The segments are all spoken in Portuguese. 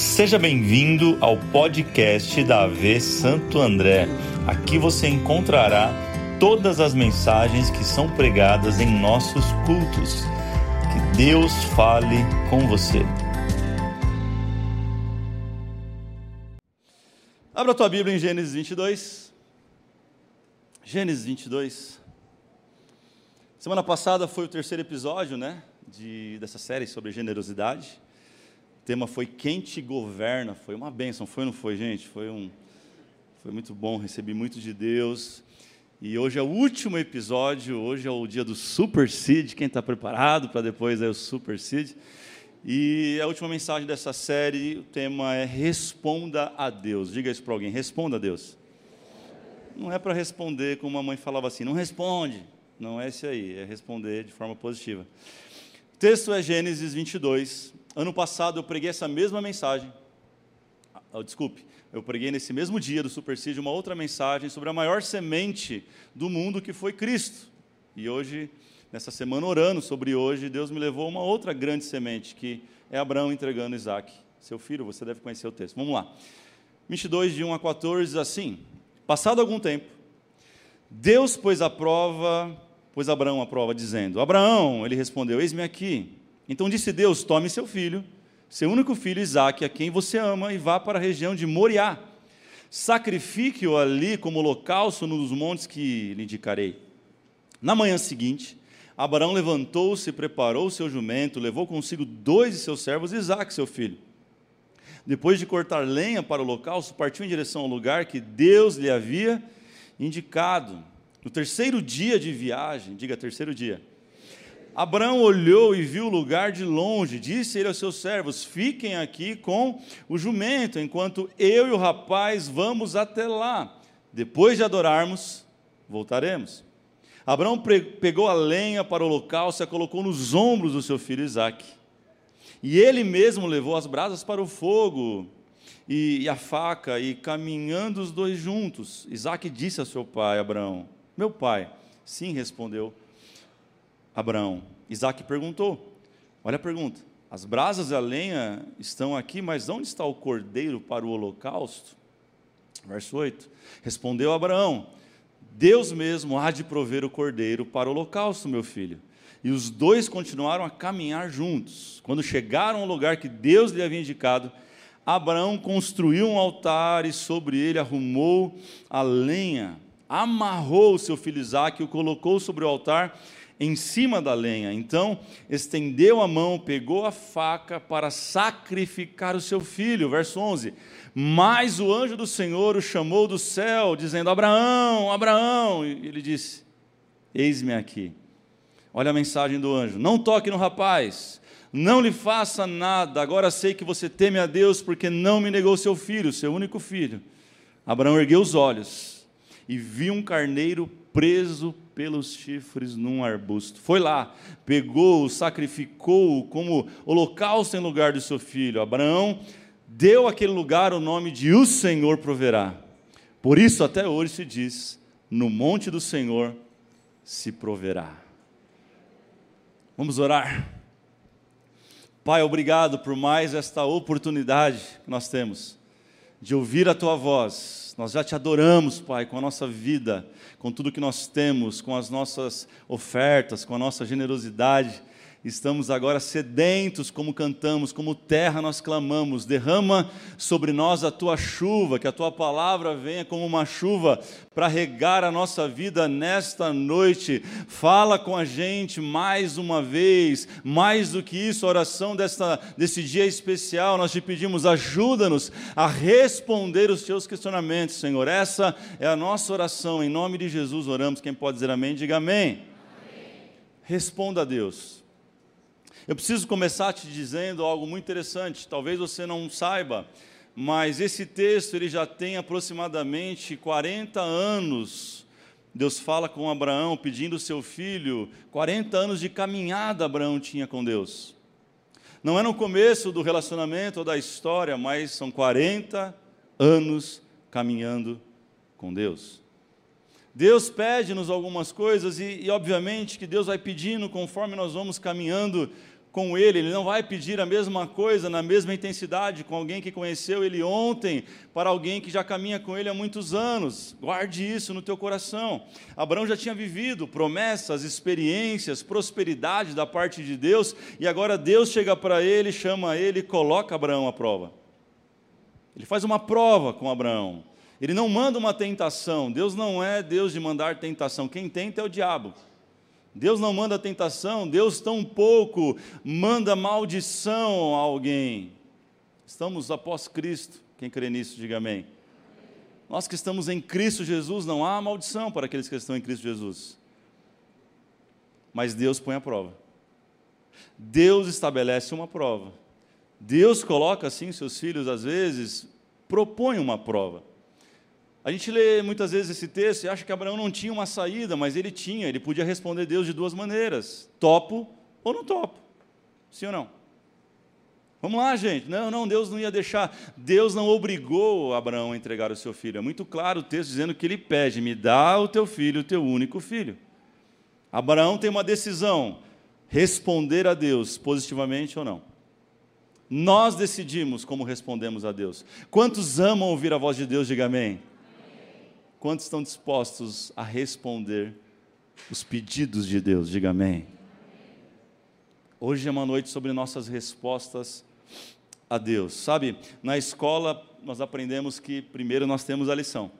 Seja bem-vindo ao podcast da AV Santo André. Aqui você encontrará todas as mensagens que são pregadas em nossos cultos. Que Deus fale com você. Abra a tua Bíblia em Gênesis 22. Gênesis 22. Semana passada foi o terceiro episódio, né, de, dessa série sobre generosidade. O tema foi Quem te governa. Foi uma bênção, foi não foi, gente? Foi, um, foi muito bom, recebi muito de Deus. E hoje é o último episódio, hoje é o dia do Super Seed. Quem está preparado para depois é o Super Seed. E a última mensagem dessa série, o tema é Responda a Deus. Diga isso para alguém: Responda a Deus. Não é para responder como a mãe falava assim, não responde. Não é esse aí, é responder de forma positiva. O texto é Gênesis 22, Ano passado eu preguei essa mesma mensagem. Oh, desculpe, eu preguei nesse mesmo dia do Supercídio uma outra mensagem sobre a maior semente do mundo que foi Cristo. E hoje, nessa semana orando sobre hoje, Deus me levou a uma outra grande semente, que é Abraão entregando Isaac, seu filho. Você deve conhecer o texto. Vamos lá. 22, de 1 a 14, diz assim: Passado algum tempo, Deus pôs a prova, pôs Abraão à prova, dizendo: Abraão, ele respondeu: Eis-me aqui. Então disse Deus: Tome seu filho, seu único filho Isaque, a quem você ama, e vá para a região de Moriá. Sacrifique-o ali como holocausto nos montes que lhe indicarei. Na manhã seguinte, Abraão levantou-se, preparou o seu jumento, levou consigo dois de seus servos e Isaque, seu filho. Depois de cortar lenha para o holocausto, partiu em direção ao lugar que Deus lhe havia indicado. No terceiro dia de viagem, diga terceiro dia, Abraão olhou e viu o lugar de longe. Disse ele aos seus servos: Fiquem aqui com o jumento, enquanto eu e o rapaz vamos até lá. Depois de adorarmos, voltaremos. Abraão pegou a lenha para o local, se a colocou nos ombros do seu filho Isaque. E ele mesmo levou as brasas para o fogo e, e a faca, e caminhando os dois juntos, Isaque disse a seu pai, Abraão: Meu pai, sim, respondeu Abraão. Isaac perguntou: Olha a pergunta. As brasas e a lenha estão aqui, mas onde está o cordeiro para o holocausto? Verso 8: Respondeu Abraão: Deus mesmo há de prover o cordeiro para o holocausto, meu filho. E os dois continuaram a caminhar juntos. Quando chegaram ao lugar que Deus lhe havia indicado, Abraão construiu um altar e sobre ele arrumou a lenha, amarrou o seu filho Isaque e o colocou sobre o altar em cima da lenha. Então, estendeu a mão, pegou a faca para sacrificar o seu filho. Verso 11. Mas o anjo do Senhor o chamou do céu, dizendo: Abraão, Abraão. E ele disse: Eis-me aqui. Olha a mensagem do anjo: Não toque no rapaz. Não lhe faça nada, agora sei que você teme a Deus, porque não me negou seu filho, seu único filho. Abraão ergueu os olhos e viu um carneiro preso pelos chifres num arbusto. Foi lá, pegou, sacrificou como holocausto em lugar do seu filho. Abraão deu àquele lugar o nome de O Senhor proverá. Por isso, até hoje se diz: no monte do Senhor se proverá. Vamos orar. Pai, obrigado por mais esta oportunidade que nós temos de ouvir a tua voz. Nós já te adoramos, Pai, com a nossa vida com tudo que nós temos, com as nossas ofertas, com a nossa generosidade. Estamos agora sedentos, como cantamos, como terra nós clamamos. Derrama sobre nós a tua chuva, que a tua palavra venha como uma chuva para regar a nossa vida nesta noite. Fala com a gente mais uma vez, mais do que isso, a oração desta, desse dia especial. Nós te pedimos, ajuda-nos a responder os teus questionamentos, Senhor. Essa é a nossa oração. Em nome de Jesus oramos. Quem pode dizer amém, diga amém. amém. Responda a Deus. Eu preciso começar te dizendo algo muito interessante, talvez você não saiba, mas esse texto ele já tem aproximadamente 40 anos. Deus fala com Abraão pedindo seu filho, 40 anos de caminhada Abraão tinha com Deus. Não é no começo do relacionamento ou da história, mas são 40 anos caminhando com Deus. Deus pede-nos algumas coisas e, e, obviamente, que Deus vai pedindo conforme nós vamos caminhando com ele, ele não vai pedir a mesma coisa na mesma intensidade com alguém que conheceu ele ontem, para alguém que já caminha com ele há muitos anos. Guarde isso no teu coração. Abraão já tinha vivido promessas, experiências, prosperidade da parte de Deus, e agora Deus chega para ele, chama ele e coloca Abraão à prova. Ele faz uma prova com Abraão. Ele não manda uma tentação. Deus não é Deus de mandar tentação. Quem tenta é o diabo. Deus não manda tentação, Deus tão pouco manda maldição a alguém. Estamos após Cristo. Quem crê nisso, diga amém. Nós que estamos em Cristo Jesus, não há maldição para aqueles que estão em Cristo Jesus. Mas Deus põe a prova. Deus estabelece uma prova. Deus coloca assim seus filhos, às vezes, propõe uma prova. A gente lê muitas vezes esse texto e acha que Abraão não tinha uma saída, mas ele tinha, ele podia responder Deus de duas maneiras: topo ou não topo. Sim ou não? Vamos lá, gente. Não, não, Deus não ia deixar. Deus não obrigou Abraão a entregar o seu filho. É muito claro o texto dizendo que ele pede: me dá o teu filho, o teu único filho. Abraão tem uma decisão: responder a Deus positivamente ou não. Nós decidimos como respondemos a Deus. Quantos amam ouvir a voz de Deus? Diga amém. Quantos estão dispostos a responder os pedidos de Deus? Diga amém. Hoje é uma noite sobre nossas respostas a Deus. Sabe, na escola nós aprendemos que primeiro nós temos a lição,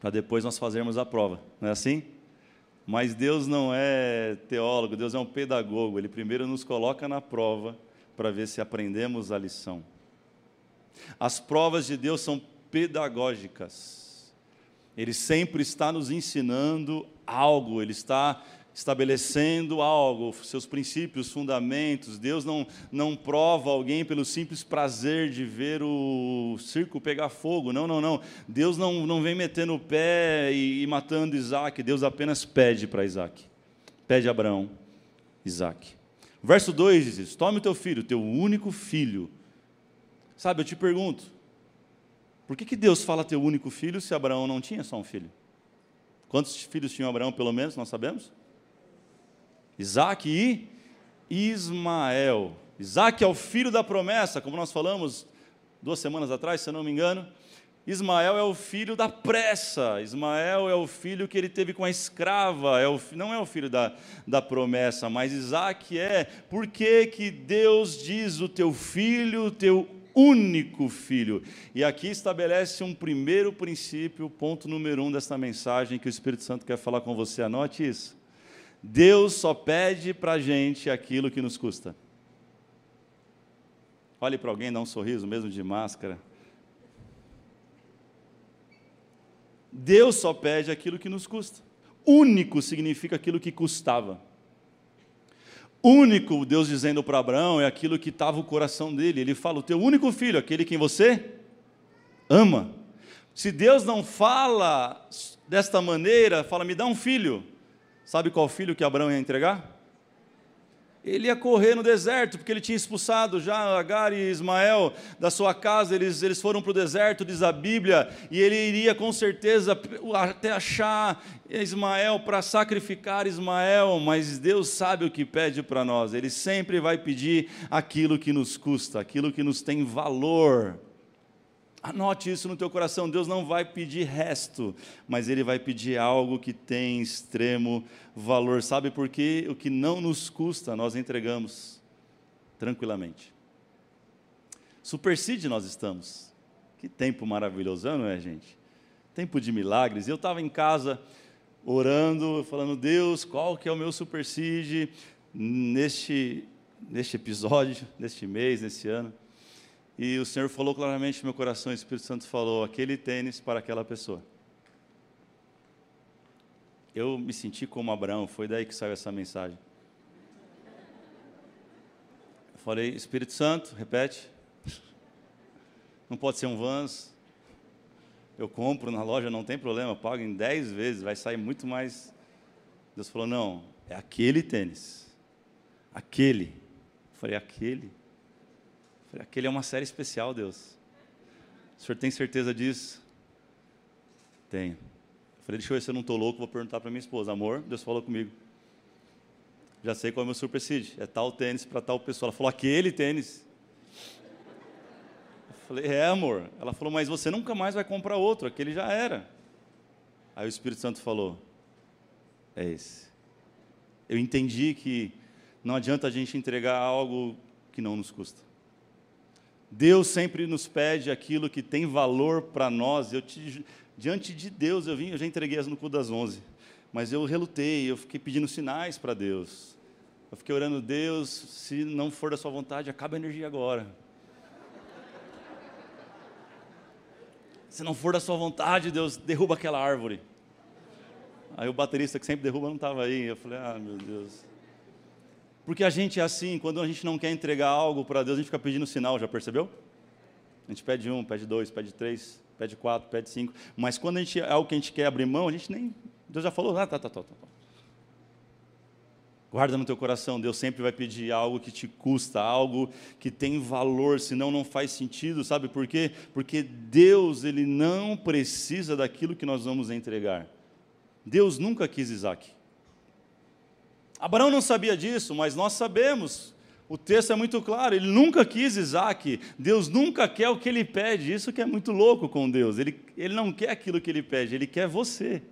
para depois nós fazermos a prova, não é assim? Mas Deus não é teólogo, Deus é um pedagogo, Ele primeiro nos coloca na prova para ver se aprendemos a lição. As provas de Deus são pedagógicas. Ele sempre está nos ensinando algo, ele está estabelecendo algo, seus princípios, fundamentos. Deus não, não prova alguém pelo simples prazer de ver o circo pegar fogo. Não, não, não. Deus não, não vem metendo o pé e, e matando Isaac. Deus apenas pede para Isaac. Pede a Abraão, Isaac. Verso 2 diz: Tome o teu filho, teu único filho. Sabe, eu te pergunto, por que, que Deus fala teu único filho se Abraão não tinha só um filho? Quantos filhos tinha Abraão, pelo menos, nós sabemos? Isaac e Ismael. Isaac é o filho da promessa, como nós falamos duas semanas atrás, se eu não me engano. Ismael é o filho da pressa, Ismael é o filho que ele teve com a escrava, é o, não é o filho da, da promessa, mas Isaac é. Por que, que Deus diz o teu filho, o teu único filho. E aqui estabelece um primeiro princípio, ponto número um desta mensagem que o Espírito Santo quer falar com você. Anote isso. Deus só pede para a gente aquilo que nos custa. Olhe para alguém, dá um sorriso, mesmo de máscara. Deus só pede aquilo que nos custa. Único significa aquilo que custava único, Deus dizendo para Abraão, é aquilo que estava o coração dele. Ele fala: o teu único filho, aquele quem você ama. Se Deus não fala desta maneira, fala: me dá um filho. Sabe qual filho que Abraão ia entregar? Ele ia correr no deserto, porque ele tinha expulsado já Agar e Ismael da sua casa, eles, eles foram para o deserto, diz a Bíblia, e ele iria com certeza até achar Ismael para sacrificar Ismael, mas Deus sabe o que pede para nós, ele sempre vai pedir aquilo que nos custa, aquilo que nos tem valor. Anote isso no teu coração. Deus não vai pedir resto, mas Ele vai pedir algo que tem extremo valor. Sabe por quê? O que não nos custa, nós entregamos tranquilamente. Supercide nós estamos. Que tempo maravilhoso, não é, gente? Tempo de milagres. Eu estava em casa orando, falando, Deus, qual que é o meu supercide neste, neste episódio, neste mês, nesse ano? E o Senhor falou claramente no meu coração, o Espírito Santo falou: aquele tênis para aquela pessoa. Eu me senti como Abraão, foi daí que saiu essa mensagem. Eu falei: Espírito Santo, repete. Não pode ser um Vans. Eu compro na loja, não tem problema, pago em 10 vezes, vai sair muito mais. Deus falou: não, é aquele tênis. Aquele. Eu falei: aquele. Falei, aquele é uma série especial, Deus. O senhor tem certeza disso? Tenho. Falei, deixa eu ver se eu não estou louco, vou perguntar para minha esposa. Amor, Deus falou comigo. Já sei qual é o meu super seed. É tal tênis para tal pessoa. Ela falou, aquele tênis. Eu falei, é, amor. Ela falou, mas você nunca mais vai comprar outro, aquele já era. Aí o Espírito Santo falou, é esse. Eu entendi que não adianta a gente entregar algo que não nos custa. Deus sempre nos pede aquilo que tem valor para nós. Eu te, diante de Deus, eu vim, eu já entreguei as no cu das onze, mas eu relutei, eu fiquei pedindo sinais para Deus. Eu fiquei orando, Deus, se não for da sua vontade, acaba a energia agora. Se não for da sua vontade, Deus, derruba aquela árvore. Aí o baterista que sempre derruba não estava aí. Eu falei, ah, meu Deus. Porque a gente é assim, quando a gente não quer entregar algo para Deus, a gente fica pedindo sinal, já percebeu? A gente pede um, pede dois, pede três, pede quatro, pede cinco. Mas quando a gente é algo que a gente quer abrir mão, a gente nem. Deus já falou, ah, tá, tá, tá, tá. tá. Guarda no teu coração, Deus sempre vai pedir algo que te custa, algo que tem valor, senão não faz sentido, sabe por quê? Porque Deus, ele não precisa daquilo que nós vamos entregar. Deus nunca quis Isaac. Abraão não sabia disso, mas nós sabemos. O texto é muito claro, ele nunca quis Isaac, Deus nunca quer o que ele pede, isso que é muito louco com Deus, ele, ele não quer aquilo que ele pede, ele quer você.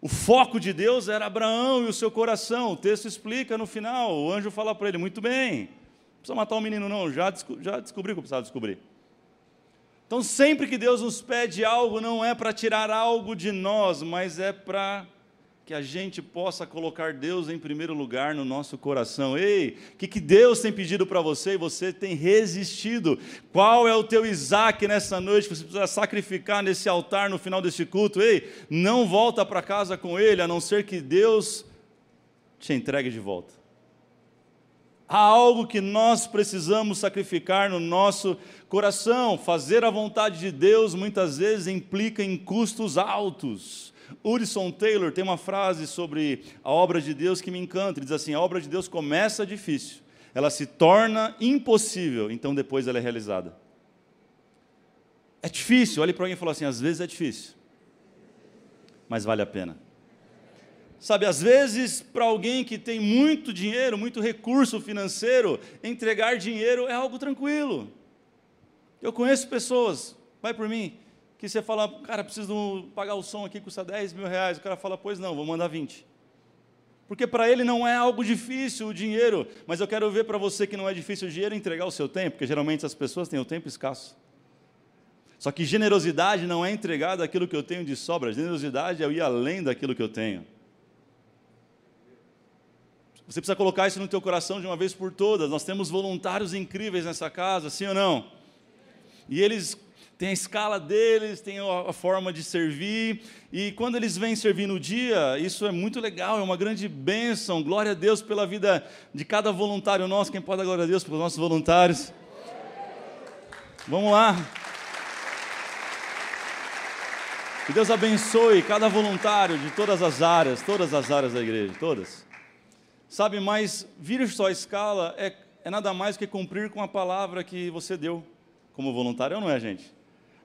O foco de Deus era Abraão e o seu coração. O texto explica no final. O anjo fala para ele: Muito bem, não precisa matar o menino, não. Já, já descobri o que precisava descobrir. Então, sempre que Deus nos pede algo, não é para tirar algo de nós, mas é para que a gente possa colocar Deus em primeiro lugar no nosso coração. Ei, o que, que Deus tem pedido para você e você tem resistido? Qual é o teu Isaac nessa noite que você precisa sacrificar nesse altar no final desse culto? Ei, não volta para casa com ele, a não ser que Deus te entregue de volta. Há algo que nós precisamos sacrificar no nosso coração. Fazer a vontade de Deus muitas vezes implica em custos altos. Urson Taylor tem uma frase sobre a obra de Deus que me encanta. Ele diz assim: a obra de Deus começa difícil, ela se torna impossível, então depois ela é realizada. É difícil, olhe para alguém e fala assim: às vezes é difícil, mas vale a pena. Sabe, às vezes, para alguém que tem muito dinheiro, muito recurso financeiro, entregar dinheiro é algo tranquilo. Eu conheço pessoas, vai por mim, que você fala, cara, preciso pagar o som aqui, custa 10 mil reais. O cara fala, pois não, vou mandar 20. Porque para ele não é algo difícil o dinheiro, mas eu quero ver para você que não é difícil o dinheiro entregar o seu tempo, porque geralmente as pessoas têm o tempo escasso. Só que generosidade não é entregar daquilo que eu tenho de sobra, generosidade é eu ir além daquilo que eu tenho. Você precisa colocar isso no teu coração de uma vez por todas. Nós temos voluntários incríveis nessa casa, sim ou não? E eles tem a escala deles, tem a forma de servir, e quando eles vêm servir no dia, isso é muito legal, é uma grande bênção. Glória a Deus pela vida de cada voluntário nosso. Quem pode dar glória a Deus pelos nossos voluntários? Vamos lá. Que Deus abençoe cada voluntário de todas as áreas, todas as áreas da igreja, todas. Sabe, mas vir só a escala é, é nada mais que cumprir com a palavra que você deu como voluntário, ou não é, gente?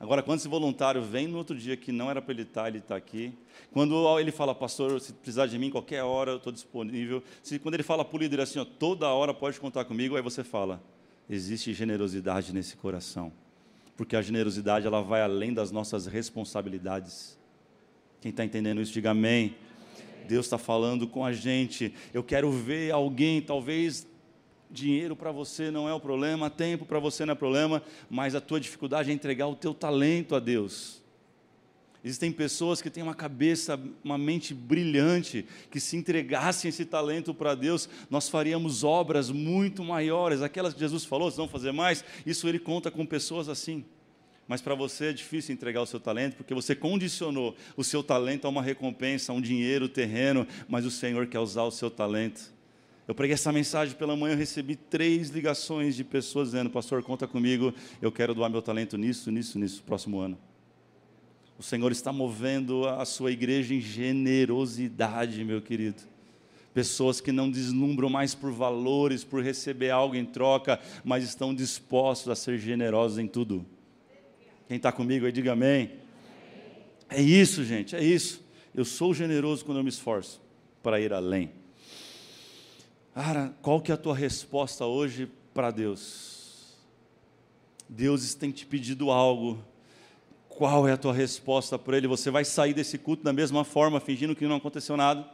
Agora, quando esse voluntário vem no outro dia que não era para ele estar, ele está aqui. Quando ele fala, pastor, se precisar de mim, qualquer hora eu estou disponível. Se, quando ele fala para o líder assim, ó, toda hora pode contar comigo, aí você fala, existe generosidade nesse coração. Porque a generosidade ela vai além das nossas responsabilidades. Quem está entendendo isso, diga amém. Deus está falando com a gente. Eu quero ver alguém, talvez Dinheiro para você não é o problema, tempo para você não é problema, mas a tua dificuldade é entregar o teu talento a Deus. Existem pessoas que têm uma cabeça, uma mente brilhante, que se entregassem esse talento para Deus, nós faríamos obras muito maiores, aquelas que Jesus falou, se não fazer mais, isso ele conta com pessoas assim. Mas para você é difícil entregar o seu talento, porque você condicionou o seu talento a uma recompensa, a um dinheiro terreno, mas o Senhor quer usar o seu talento eu preguei essa mensagem pela manhã, eu recebi três ligações de pessoas dizendo: Pastor, conta comigo, eu quero doar meu talento nisso, nisso, nisso, próximo ano. O Senhor está movendo a sua igreja em generosidade, meu querido. Pessoas que não deslumbram mais por valores, por receber algo em troca, mas estão dispostos a ser generosos em tudo. Quem está comigo aí, diga amém. É isso, gente, é isso. Eu sou generoso quando eu me esforço para ir além. Cara, qual que é a tua resposta hoje para Deus? Deus tem te pedido algo. Qual é a tua resposta para Ele? Você vai sair desse culto da mesma forma, fingindo que não aconteceu nada?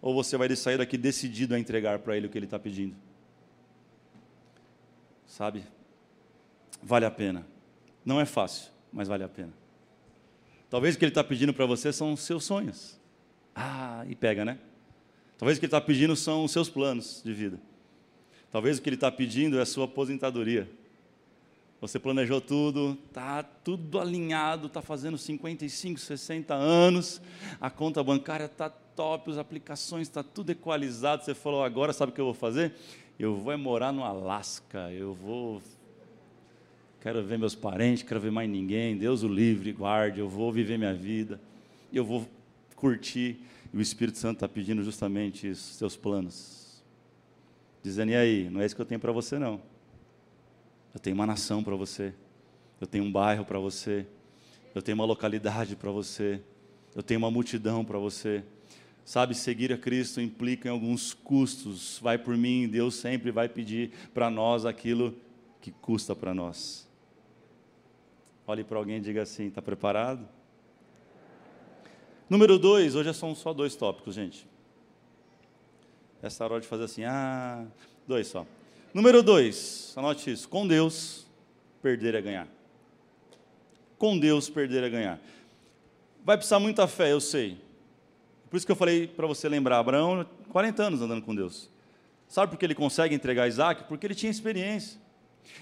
Ou você vai sair daqui decidido a entregar para Ele o que Ele está pedindo? Sabe? Vale a pena. Não é fácil, mas vale a pena. Talvez o que Ele está pedindo para você são os seus sonhos. Ah, e pega, né? Talvez o que ele está pedindo são os seus planos de vida. Talvez o que ele está pedindo é a sua aposentadoria. Você planejou tudo, está tudo alinhado, está fazendo 55, 60 anos, a conta bancária está top, as aplicações está tudo equalizado. Você falou, agora sabe o que eu vou fazer? Eu vou morar no Alasca, eu vou. Quero ver meus parentes, quero ver mais ninguém. Deus o livre, guarde, eu vou viver minha vida, eu vou curtir. E o Espírito Santo está pedindo justamente isso, seus planos. Dizendo, e aí, não é isso que eu tenho para você, não. Eu tenho uma nação para você. Eu tenho um bairro para você. Eu tenho uma localidade para você. Eu tenho uma multidão para você. Sabe, seguir a Cristo implica em alguns custos. Vai por mim, Deus sempre vai pedir para nós aquilo que custa para nós. Olhe para alguém e diga assim: está preparado? Número dois, hoje são só dois tópicos, gente. Essa hora de fazer assim, ah, dois só. Número dois, anote isso: com Deus, perder é ganhar. Com Deus, perder é ganhar. Vai precisar muita fé, eu sei. Por isso que eu falei para você lembrar: Abraão, 40 anos andando com Deus. Sabe por que ele consegue entregar Isaac? Porque ele tinha experiência.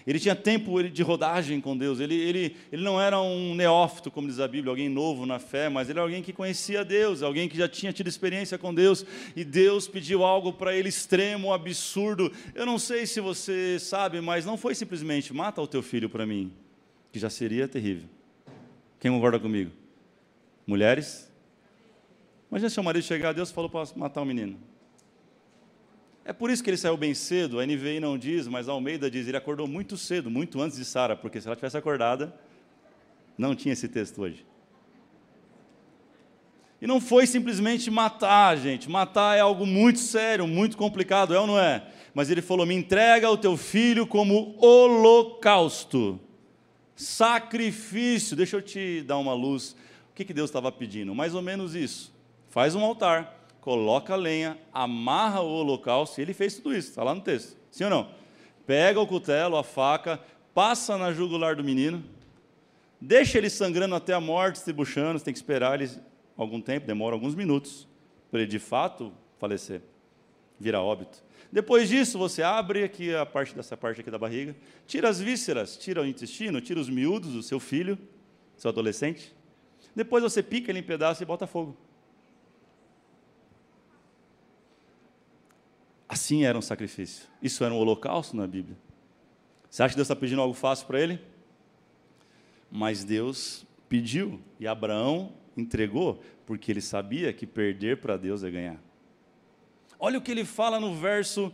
Ele tinha tempo de rodagem com Deus. Ele, ele, ele não era um neófito, como diz a Bíblia, alguém novo na fé, mas ele era alguém que conhecia Deus, alguém que já tinha tido experiência com Deus. E Deus pediu algo para ele extremo, absurdo. Eu não sei se você sabe, mas não foi simplesmente mata o teu filho para mim, que já seria terrível. Quem concorda comigo? Mulheres? Imagina se o marido chegar a Deus e falou para matar o menino. É por isso que ele saiu bem cedo, a NVI não diz, mas a Almeida diz, ele acordou muito cedo, muito antes de Sara, porque se ela tivesse acordada, não tinha esse texto hoje. E não foi simplesmente matar, gente. Matar é algo muito sério, muito complicado, é ou não é? Mas ele falou: me entrega o teu filho como holocausto, sacrifício. Deixa eu te dar uma luz. O que, que Deus estava pedindo? Mais ou menos isso. Faz um altar coloca a lenha, amarra o holocausto, e ele fez tudo isso, está lá no texto. Sim ou não? Pega o cutelo, a faca, passa na jugular do menino, deixa ele sangrando até a morte, se buchando, você tem que esperar ele algum tempo, demora alguns minutos, para ele de fato falecer, virar óbito. Depois disso, você abre aqui a parte dessa parte aqui da barriga, tira as vísceras, tira o intestino, tira os miúdos do seu filho, seu adolescente. Depois você pica ele em pedaços e bota fogo. Assim era um sacrifício. Isso era um holocausto na Bíblia. Você acha que Deus está pedindo algo fácil para ele? Mas Deus pediu e Abraão entregou, porque ele sabia que perder para Deus é ganhar. Olha o que ele fala no verso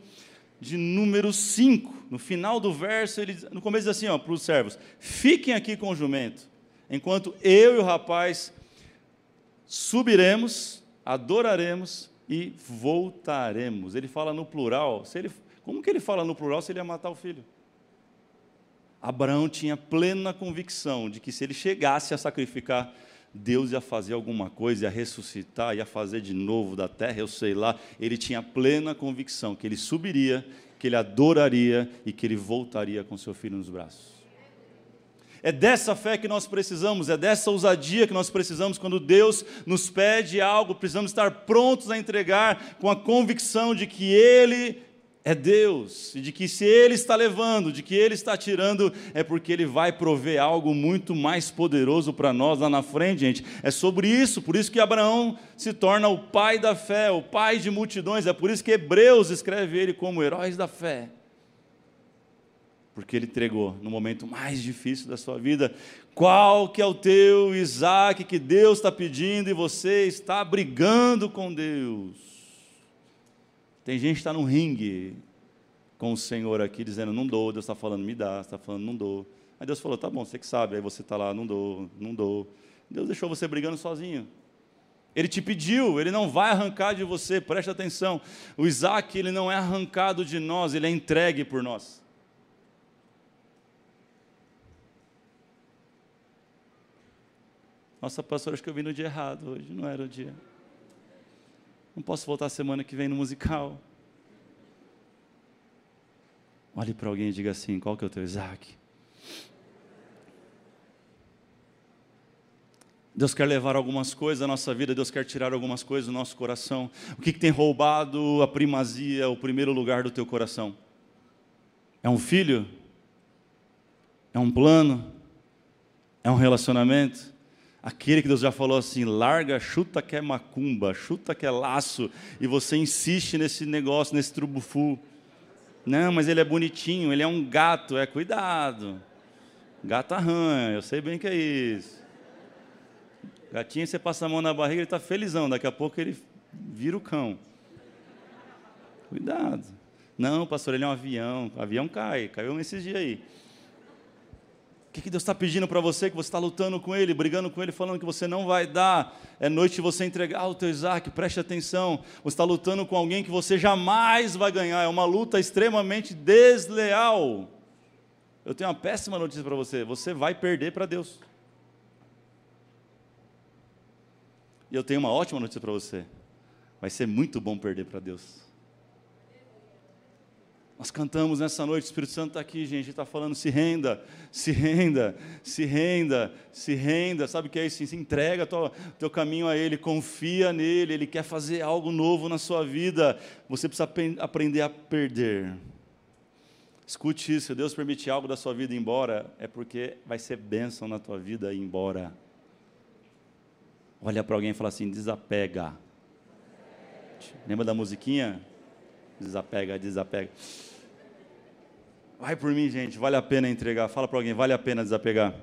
de número 5. No final do verso, ele, no começo diz assim, para os servos: Fiquem aqui com o jumento, enquanto eu e o rapaz subiremos, adoraremos e voltaremos. Ele fala no plural. Se ele, como que ele fala no plural se ele ia matar o filho? Abraão tinha plena convicção de que se ele chegasse a sacrificar, Deus ia fazer alguma coisa, ia ressuscitar, ia fazer de novo da terra, eu sei lá. Ele tinha plena convicção que ele subiria, que ele adoraria e que ele voltaria com seu filho nos braços. É dessa fé que nós precisamos, é dessa ousadia que nós precisamos quando Deus nos pede algo, precisamos estar prontos a entregar com a convicção de que Ele é Deus, e de que se Ele está levando, de que Ele está tirando, é porque Ele vai prover algo muito mais poderoso para nós lá na frente, gente. É sobre isso, por isso que Abraão se torna o pai da fé, o pai de multidões, é por isso que Hebreus escreve ele como heróis da fé porque ele entregou no momento mais difícil da sua vida. Qual que é o teu Isaac que Deus está pedindo e você está brigando com Deus? Tem gente que está no ringue com o Senhor aqui dizendo não dou, Deus está falando me dá, está falando não dou. Aí Deus falou, tá bom, você que sabe, aí você está lá, não dou, não dou. Deus deixou você brigando sozinho. Ele te pediu, ele não vai arrancar de você, preste atenção. O Isaac, ele não é arrancado de nós, ele é entregue por nós. Nossa, pastor, acho que eu vim no dia errado hoje, não era o dia. Não posso voltar semana que vem no musical. Olhe para alguém e diga assim: qual que é o teu Isaac? Deus quer levar algumas coisas da nossa vida, Deus quer tirar algumas coisas do nosso coração. O que, que tem roubado a primazia, o primeiro lugar do teu coração? É um filho? É um plano? É um relacionamento? Aquele que Deus já falou assim: larga, chuta que é macumba, chuta que é laço, e você insiste nesse negócio, nesse trubufu. Não, mas ele é bonitinho, ele é um gato, é cuidado. Gato arranha, eu sei bem que é isso. Gatinho, você passa a mão na barriga, ele está felizão, daqui a pouco ele vira o cão. Cuidado. Não, pastor, ele é um avião. O avião cai, caiu esses dias aí. O que, que Deus está pedindo para você? Que você está lutando com Ele, brigando com Ele, falando que você não vai dar. É noite você entregar o teu Isaac, preste atenção. Você está lutando com alguém que você jamais vai ganhar. É uma luta extremamente desleal. Eu tenho uma péssima notícia para você: você vai perder para Deus. E eu tenho uma ótima notícia para você. Vai ser muito bom perder para Deus. Nós cantamos nessa noite, o Espírito Santo está aqui, gente, está falando, se renda, se renda, se renda, se renda, sabe o que é isso? Se entrega o teu caminho a Ele, confia nele, Ele quer fazer algo novo na sua vida, você precisa aprender a perder. Escute isso, se Deus permitir algo da sua vida ir embora, é porque vai ser bênção na tua vida ir embora. Olha para alguém e fala assim: desapega. Lembra da musiquinha? Desapega, desapega. Vai por mim, gente, vale a pena entregar. Fala para alguém, vale a pena desapegar.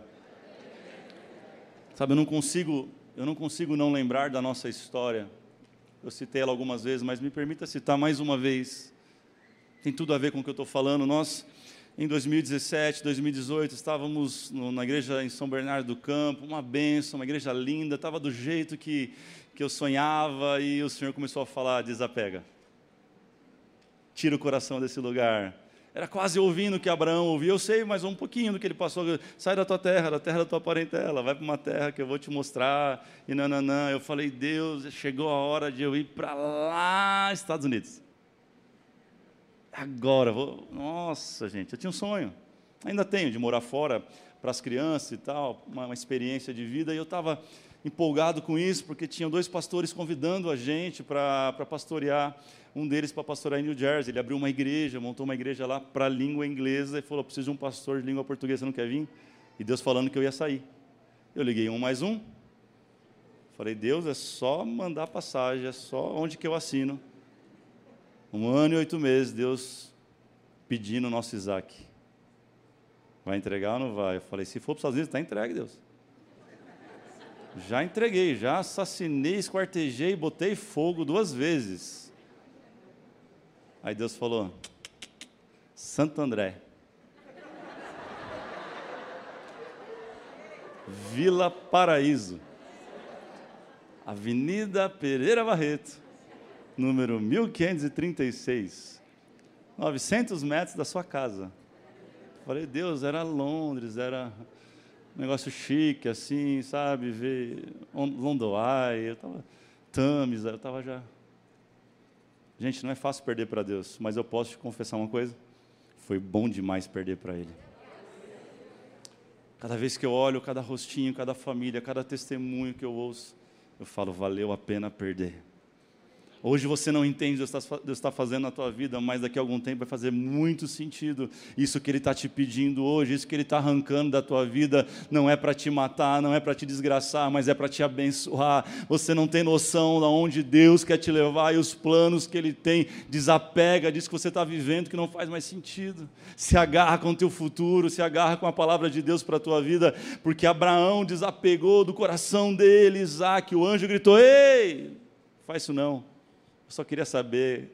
Sabe, eu não consigo, eu não consigo não lembrar da nossa história. Eu citei ela algumas vezes, mas me permita citar mais uma vez. Tem tudo a ver com o que eu estou falando. Nós em 2017, 2018, estávamos na igreja em São Bernardo do Campo, uma benção, uma igreja linda, estava do jeito que, que eu sonhava e o Senhor começou a falar: desapega, tira o coração desse lugar. Era quase ouvindo o que Abraão ouvia, eu sei, mas um pouquinho do que ele passou. Sai da tua terra, da terra da tua parentela, vai para uma terra que eu vou te mostrar. E nananã. Eu falei, Deus, chegou a hora de eu ir para lá, Estados Unidos. Agora, vou... nossa, gente, eu tinha um sonho, ainda tenho, de morar fora para as crianças e tal, uma, uma experiência de vida, e eu estava empolgado com isso, porque tinham dois pastores convidando a gente para pastorear, um deles para pastorear em New Jersey, ele abriu uma igreja, montou uma igreja lá para língua inglesa, e falou, preciso de um pastor de língua portuguesa, você não quer vir? E Deus falando que eu ia sair. Eu liguei um mais um, falei, Deus, é só mandar passagem, é só onde que eu assino. Um ano e oito meses, Deus pedindo o nosso Isaac. Vai entregar ou não vai? Eu falei, se for para os Estados Unidos, está entregue, Deus. Já entreguei, já assassinei, esquartejei, botei fogo duas vezes. Aí Deus falou, Santo André. Vila Paraíso. Avenida Pereira Barreto número 1536, 900 metros da sua casa. Falei, Deus, era Londres, era um negócio chique, assim, sabe? Ver Londoai, eu estava Tamis, eu estava já. Gente, não é fácil perder para Deus, mas eu posso te confessar uma coisa: foi bom demais perder para Ele. Cada vez que eu olho cada rostinho, cada família, cada testemunho que eu ouço, eu falo, valeu a pena perder. Hoje você não entende o que Deus está fazendo na tua vida, mas daqui a algum tempo vai fazer muito sentido. Isso que Ele está te pedindo hoje, isso que Ele está arrancando da tua vida, não é para te matar, não é para te desgraçar, mas é para te abençoar. Você não tem noção de onde Deus quer te levar e os planos que Ele tem. Desapega disso que você está vivendo, que não faz mais sentido. Se agarra com o teu futuro, se agarra com a palavra de Deus para a tua vida, porque Abraão desapegou do coração dele, Isaac. O anjo gritou: Ei, faz isso não eu só queria saber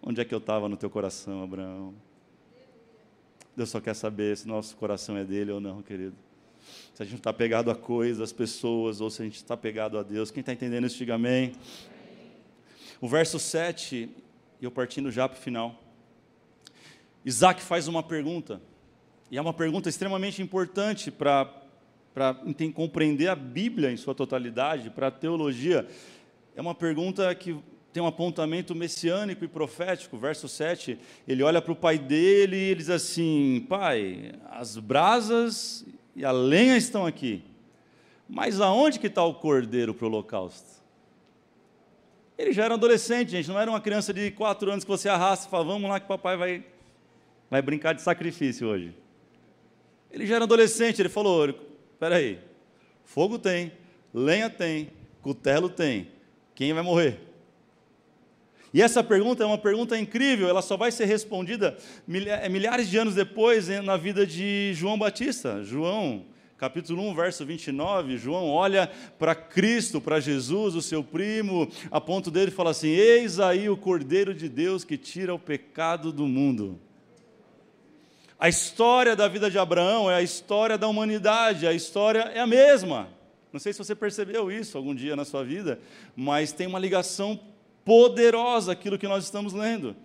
onde é que eu estava no teu coração, Abraão. Deus só quer saber se nosso coração é dele ou não, querido. Se a gente está pegado a coisas, pessoas, ou se a gente está pegado a Deus. Quem está entendendo isso, diga amém. O verso 7, e eu partindo já para o final. Isaac faz uma pergunta, e é uma pergunta extremamente importante para compreender a Bíblia em sua totalidade, para a teologia. É uma pergunta que tem um apontamento messiânico e profético. Verso 7, ele olha para o pai dele e ele diz assim: Pai, as brasas e a lenha estão aqui, mas aonde que está o cordeiro para o holocausto? Ele já era adolescente, gente, não era uma criança de quatro anos que você arrasta e fala, vamos lá que papai vai, vai brincar de sacrifício hoje. Ele já era adolescente, ele falou, espera aí, fogo tem, lenha tem, cutelo tem, quem vai morrer? E essa pergunta é uma pergunta incrível, ela só vai ser respondida é, milhares de anos depois na vida de João Batista. João, capítulo 1, verso 29, João olha para Cristo, para Jesus, o seu primo, a ponto dele fala assim: Eis aí o Cordeiro de Deus que tira o pecado do mundo. A história da vida de Abraão é a história da humanidade, a história é a mesma. Não sei se você percebeu isso algum dia na sua vida, mas tem uma ligação poderosa aquilo que nós estamos lendo.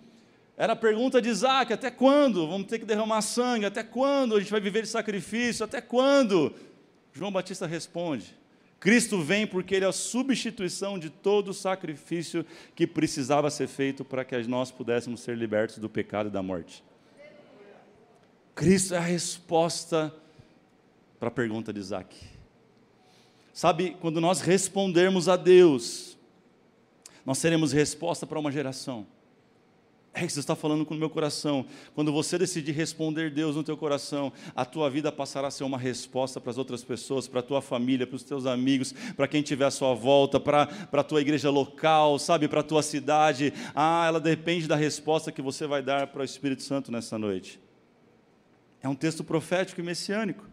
Era a pergunta de Isaac: até quando vamos ter que derramar sangue? Até quando a gente vai viver de sacrifício? Até quando? João Batista responde: Cristo vem porque Ele é a substituição de todo o sacrifício que precisava ser feito para que nós pudéssemos ser libertos do pecado e da morte. Cristo é a resposta para a pergunta de Isaac. Sabe, quando nós respondermos a Deus, nós seremos resposta para uma geração. É que você está falando com o meu coração. Quando você decidir responder Deus no teu coração, a tua vida passará a ser uma resposta para as outras pessoas, para a tua família, para os teus amigos, para quem estiver à sua volta, para, para a tua igreja local, sabe, para a tua cidade. Ah, ela depende da resposta que você vai dar para o Espírito Santo nessa noite. É um texto profético e messiânico.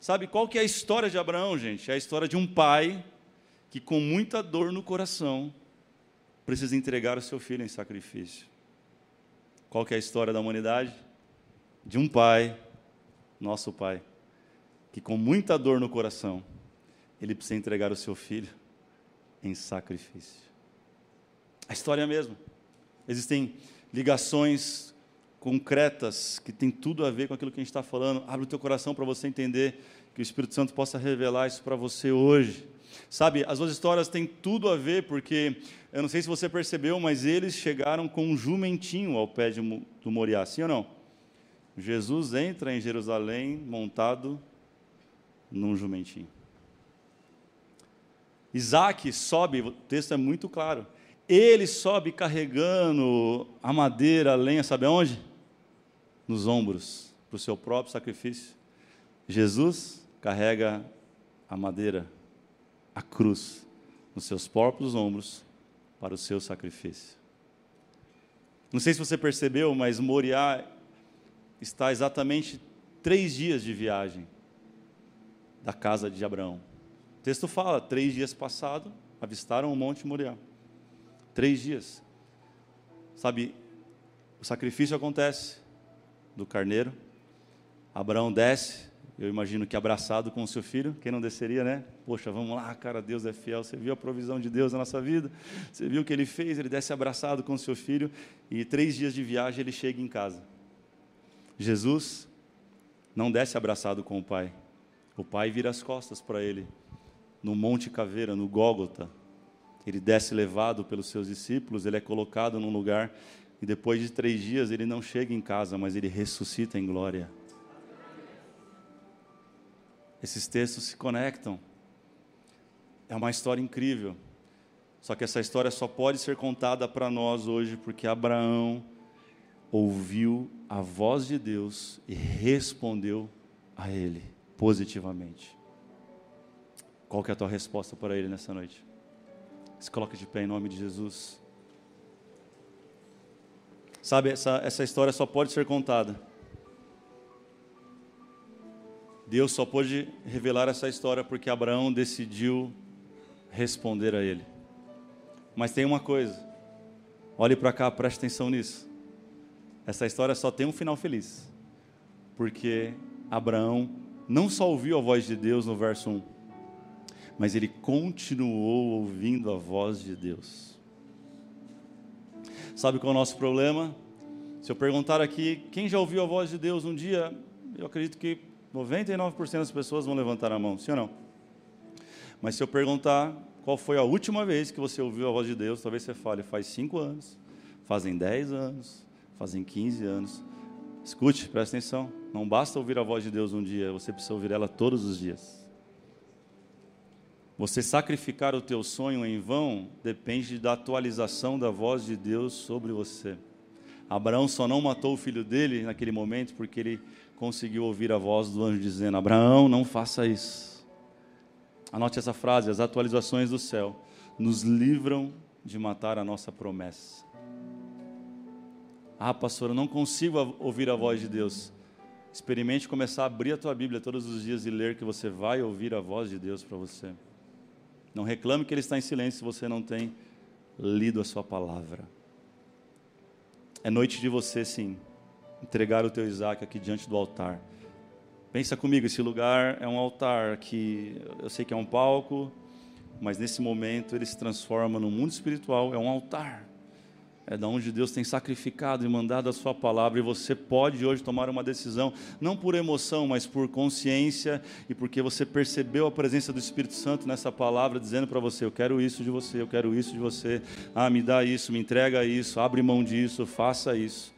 Sabe qual que é a história de Abraão, gente? É a história de um pai que com muita dor no coração precisa entregar o seu filho em sacrifício. Qual que é a história da humanidade? De um pai, nosso pai, que com muita dor no coração, ele precisa entregar o seu filho em sacrifício. A história é a mesma. Existem ligações concretas que têm tudo a ver com aquilo que a gente está falando. Abre o teu coração para você entender que o Espírito Santo possa revelar isso para você hoje. Sabe, as duas histórias têm tudo a ver, porque eu não sei se você percebeu, mas eles chegaram com um jumentinho ao pé de, do Moriá, sim ou não? Jesus entra em Jerusalém montado num jumentinho. Isaac sobe, o texto é muito claro. Ele sobe carregando a madeira, a lenha, sabe aonde? Nos ombros, para o seu próprio sacrifício. Jesus carrega a madeira a cruz nos seus próprios ombros para o seu sacrifício. Não sei se você percebeu, mas Moriá está exatamente três dias de viagem da casa de Abraão. O texto fala: três dias passado, avistaram o Monte Moriá. Três dias. Sabe, o sacrifício acontece do carneiro. Abraão desce, eu imagino que abraçado com o seu filho, quem não desceria, né? Poxa, vamos lá, cara, Deus é fiel. Você viu a provisão de Deus na nossa vida? Você viu o que ele fez? Ele desce abraçado com o seu filho e três dias de viagem ele chega em casa. Jesus não desce abraçado com o Pai. O Pai vira as costas para ele no Monte Caveira, no Gólgota. Ele desce levado pelos seus discípulos, ele é colocado num lugar e depois de três dias ele não chega em casa, mas ele ressuscita em glória. Esses textos se conectam. É uma história incrível. Só que essa história só pode ser contada para nós hoje porque Abraão ouviu a voz de Deus e respondeu a ele positivamente. Qual que é a tua resposta para ele nessa noite? Se coloque de pé em nome de Jesus. Sabe, essa, essa história só pode ser contada Deus só pôde revelar essa história porque Abraão decidiu responder a ele. Mas tem uma coisa, olhe para cá, preste atenção nisso. Essa história só tem um final feliz, porque Abraão não só ouviu a voz de Deus no verso 1, mas ele continuou ouvindo a voz de Deus. Sabe qual é o nosso problema? Se eu perguntar aqui, quem já ouviu a voz de Deus um dia, eu acredito que 99% das pessoas vão levantar a mão, sim ou não? Mas se eu perguntar qual foi a última vez que você ouviu a voz de Deus, talvez você fale, faz 5 anos, fazem 10 anos, fazem 15 anos. Escute, preste atenção. Não basta ouvir a voz de Deus um dia, você precisa ouvir ela todos os dias. Você sacrificar o teu sonho em vão depende da atualização da voz de Deus sobre você. Abraão só não matou o filho dele naquele momento porque ele conseguiu ouvir a voz do anjo dizendo: Abraão, não faça isso. Anote essa frase: as atualizações do céu nos livram de matar a nossa promessa. Ah, pastor, eu não consigo ouvir a voz de Deus. Experimente começar a abrir a tua Bíblia todos os dias e ler que você vai ouvir a voz de Deus para você. Não reclame que Ele está em silêncio se você não tem lido a Sua palavra. É noite de você, sim, entregar o teu Isaac aqui diante do altar. Pensa comigo, esse lugar é um altar que eu sei que é um palco, mas nesse momento ele se transforma no mundo espiritual, é um altar é da onde Deus tem sacrificado e mandado a sua palavra, e você pode hoje tomar uma decisão, não por emoção, mas por consciência e porque você percebeu a presença do Espírito Santo nessa palavra, dizendo para você: Eu quero isso de você, eu quero isso de você, ah, me dá isso, me entrega isso, abre mão disso, faça isso.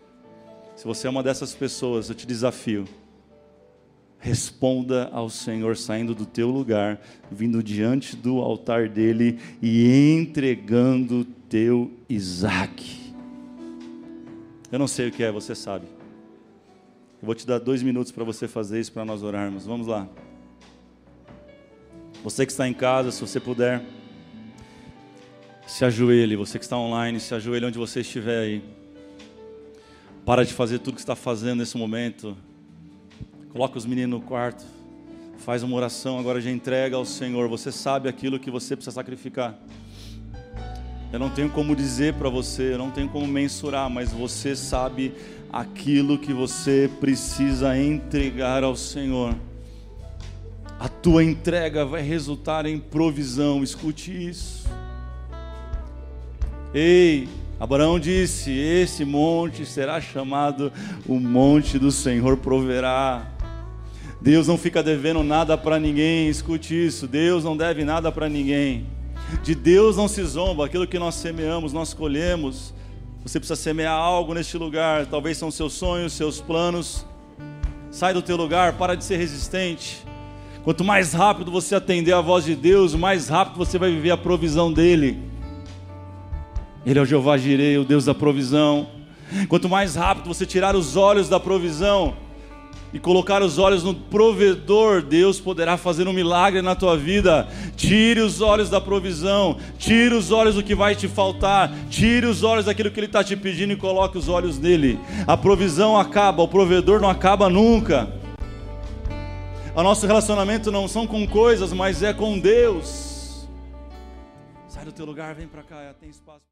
Se você é uma dessas pessoas, eu te desafio. Responda ao Senhor saindo do teu lugar, vindo diante do altar dele e entregando teu Isaac. Eu não sei o que é, você sabe. Eu vou te dar dois minutos para você fazer isso, para nós orarmos. Vamos lá. Você que está em casa, se você puder, se ajoelhe. Você que está online, se ajoelhe onde você estiver aí. Para de fazer tudo que está fazendo nesse momento. Coloca os meninos no quarto. Faz uma oração, agora já entrega ao Senhor. Você sabe aquilo que você precisa sacrificar. Eu não tenho como dizer para você, eu não tenho como mensurar, mas você sabe aquilo que você precisa entregar ao Senhor. A tua entrega vai resultar em provisão, escute isso. Ei, Abraão disse: Esse monte será chamado o monte do Senhor proverá. Deus não fica devendo nada para ninguém, escute isso. Deus não deve nada para ninguém. De Deus não se zomba, aquilo que nós semeamos, nós colhemos. Você precisa semear algo neste lugar, talvez são seus sonhos, seus planos. Sai do teu lugar, para de ser resistente. Quanto mais rápido você atender a voz de Deus, mais rápido você vai viver a provisão dele. Ele é o Jeová Jirei, o Deus da provisão. Quanto mais rápido você tirar os olhos da provisão, e colocar os olhos no provedor, Deus poderá fazer um milagre na tua vida. Tire os olhos da provisão, tire os olhos do que vai te faltar, tire os olhos daquilo que Ele está te pedindo e coloque os olhos nele. A provisão acaba, o provedor não acaba nunca. O nosso relacionamento não são com coisas, mas é com Deus. Sai do teu lugar, vem para cá, tem espaço.